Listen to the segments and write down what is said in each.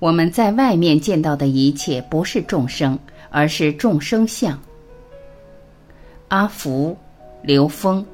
我们在外面见到的一切不是众生，而是众生相。阿福，刘峰。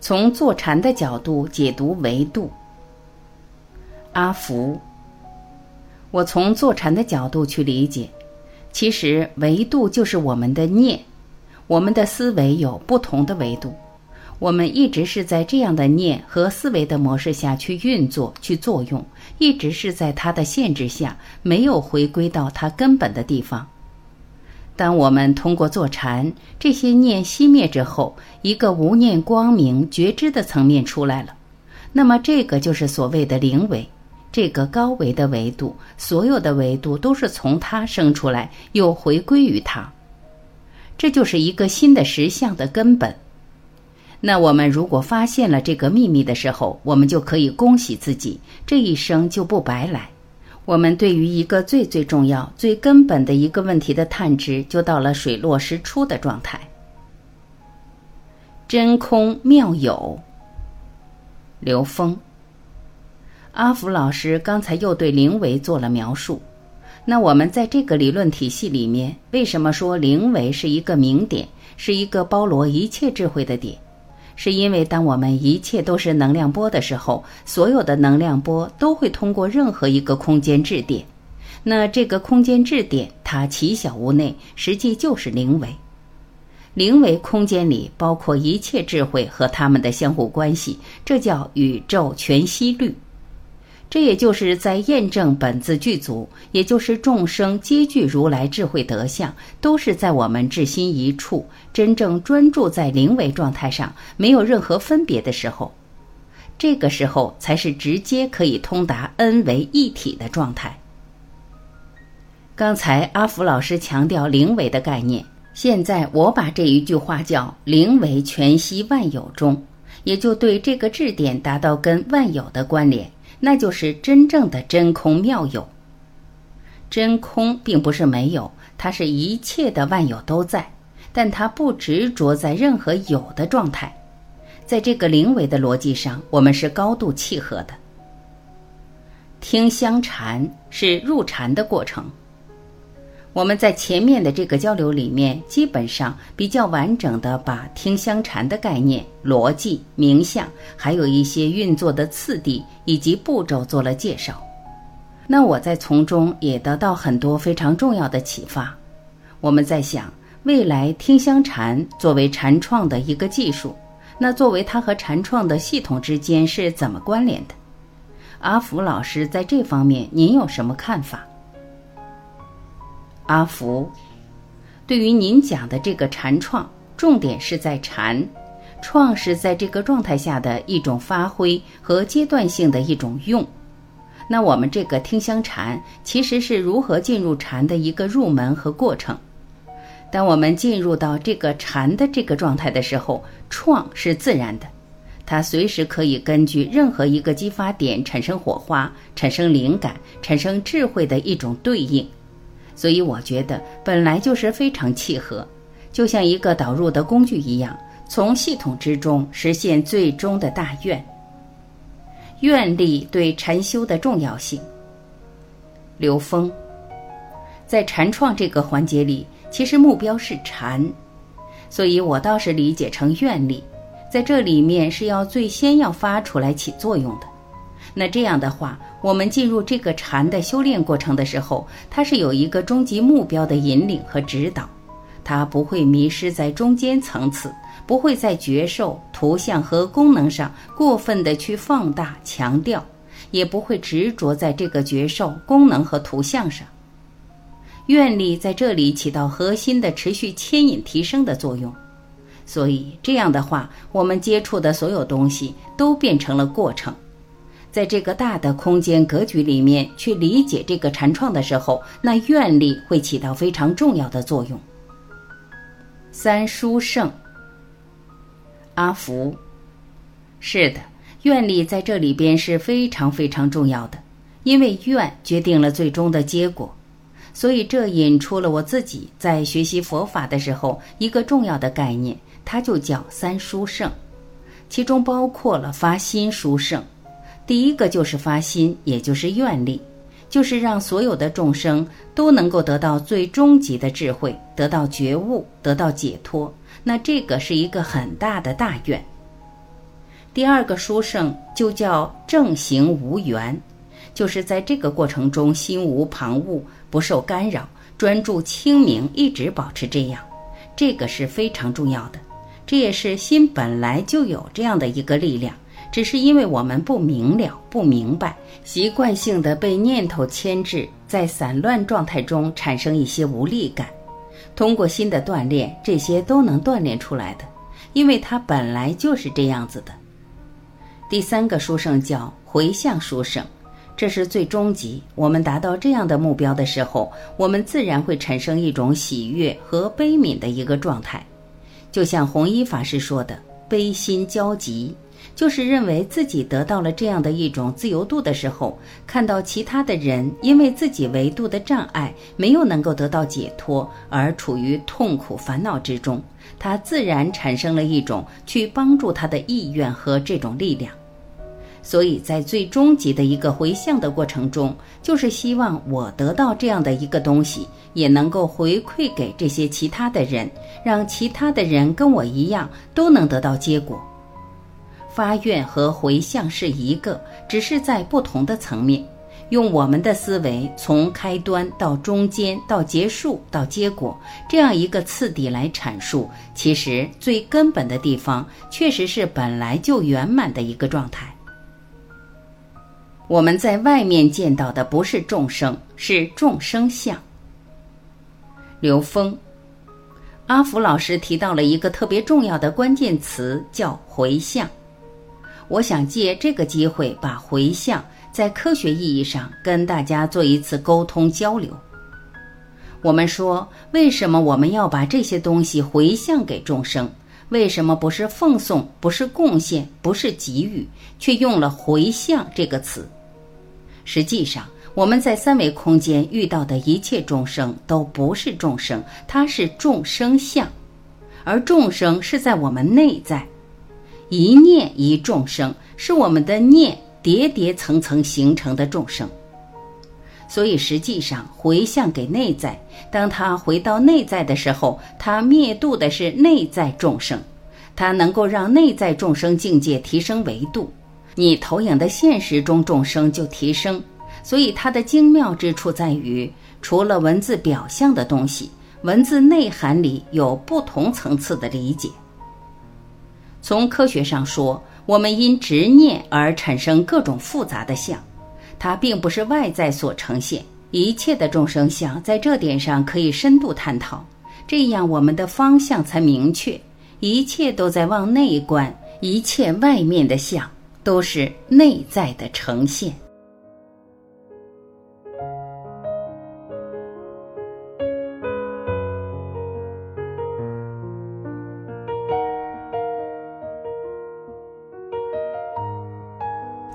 从坐禅的角度解读维度。阿福，我从坐禅的角度去理解，其实维度就是我们的念，我们的思维有不同的维度，我们一直是在这样的念和思维的模式下去运作、去作用，一直是在它的限制下，没有回归到它根本的地方。当我们通过坐禅，这些念熄灭之后，一个无念光明觉知的层面出来了，那么这个就是所谓的灵维，这个高维的维度，所有的维度都是从它生出来，又回归于它，这就是一个新的实相的根本。那我们如果发现了这个秘密的时候，我们就可以恭喜自己，这一生就不白来。我们对于一个最最重要、最根本的一个问题的探知，就到了水落石出的状态。真空妙有，刘峰。阿福老师刚才又对灵维做了描述。那我们在这个理论体系里面，为什么说灵维是一个明点，是一个包罗一切智慧的点？是因为当我们一切都是能量波的时候，所有的能量波都会通过任何一个空间质点。那这个空间质点，它其小无内，实际就是灵维。灵维空间里包括一切智慧和它们的相互关系，这叫宇宙全息律。这也就是在验证本自具足，也就是众生皆具如来智慧德相，都是在我们至心一处，真正专注在灵为状态上，没有任何分别的时候，这个时候才是直接可以通达恩为一体的状态。刚才阿福老师强调灵为的概念，现在我把这一句话叫“灵为全息万有中”，也就对这个质点达到跟万有的关联。那就是真正的真空妙有。真空并不是没有，它是一切的万有都在，但它不执着在任何有的状态。在这个灵维的逻辑上，我们是高度契合的。听香禅是入禅的过程。我们在前面的这个交流里面，基本上比较完整的把听香禅的概念、逻辑、冥想，还有一些运作的次第以及步骤做了介绍。那我在从中也得到很多非常重要的启发。我们在想，未来听香禅作为禅创的一个技术，那作为它和禅创的系统之间是怎么关联的？阿福老师在这方面您有什么看法？阿福，对于您讲的这个禅创，重点是在禅，创是在这个状态下的一种发挥和阶段性的一种用。那我们这个听香禅其实是如何进入禅的一个入门和过程。当我们进入到这个禅的这个状态的时候，创是自然的，它随时可以根据任何一个激发点产生火花、产生灵感、产生智慧的一种对应。所以我觉得本来就是非常契合，就像一个导入的工具一样，从系统之中实现最终的大愿。愿力对禅修的重要性。刘峰，在禅创这个环节里，其实目标是禅，所以我倒是理解成愿力，在这里面是要最先要发出来起作用的。那这样的话，我们进入这个禅的修炼过程的时候，它是有一个终极目标的引领和指导，它不会迷失在中间层次，不会在觉受、图像和功能上过分的去放大强调，也不会执着在这个觉受、功能和图像上。愿力在这里起到核心的持续牵引提升的作用，所以这样的话，我们接触的所有东西都变成了过程。在这个大的空间格局里面去理解这个禅创的时候，那愿力会起到非常重要的作用。三书圣，阿福，是的，愿力在这里边是非常非常重要的，因为愿决定了最终的结果，所以这引出了我自己在学习佛法的时候一个重要的概念，它就叫三殊胜，其中包括了发心殊胜。第一个就是发心，也就是愿力，就是让所有的众生都能够得到最终极的智慧，得到觉悟，得到解脱。那这个是一个很大的大愿。第二个殊胜就叫正行无缘，就是在这个过程中心无旁骛，不受干扰，专注清明，一直保持这样。这个是非常重要的，这也是心本来就有这样的一个力量。只是因为我们不明了、不明白，习惯性的被念头牵制，在散乱状态中产生一些无力感。通过心的锻炼，这些都能锻炼出来的，因为它本来就是这样子的。第三个书圣叫回向书圣，这是最终极。我们达到这样的目标的时候，我们自然会产生一种喜悦和悲悯的一个状态，就像弘一法师说的：“悲心交集。”就是认为自己得到了这样的一种自由度的时候，看到其他的人因为自己维度的障碍没有能够得到解脱而处于痛苦烦恼之中，他自然产生了一种去帮助他的意愿和这种力量。所以在最终极的一个回向的过程中，就是希望我得到这样的一个东西，也能够回馈给这些其他的人，让其他的人跟我一样都能得到结果。发愿和回向是一个，只是在不同的层面。用我们的思维，从开端到中间到结束到结果，这样一个次第来阐述，其实最根本的地方，确实是本来就圆满的一个状态。我们在外面见到的不是众生，是众生相。刘峰，阿福老师提到了一个特别重要的关键词，叫回向。我想借这个机会，把回向在科学意义上跟大家做一次沟通交流。我们说，为什么我们要把这些东西回向给众生？为什么不是奉送，不是贡献，不是给予，却用了“回向”这个词？实际上，我们在三维空间遇到的一切众生都不是众生，它是众生相，而众生是在我们内在。一念一众生，是我们的念叠叠层层形成的众生。所以实际上回向给内在，当他回到内在的时候，他灭度的是内在众生，他能够让内在众生境界提升维度，你投影的现实中众生就提升。所以它的精妙之处在于，除了文字表象的东西，文字内涵里有不同层次的理解。从科学上说，我们因执念而产生各种复杂的相，它并不是外在所呈现。一切的众生相，在这点上可以深度探讨，这样我们的方向才明确。一切都在往内观，一切外面的相都是内在的呈现。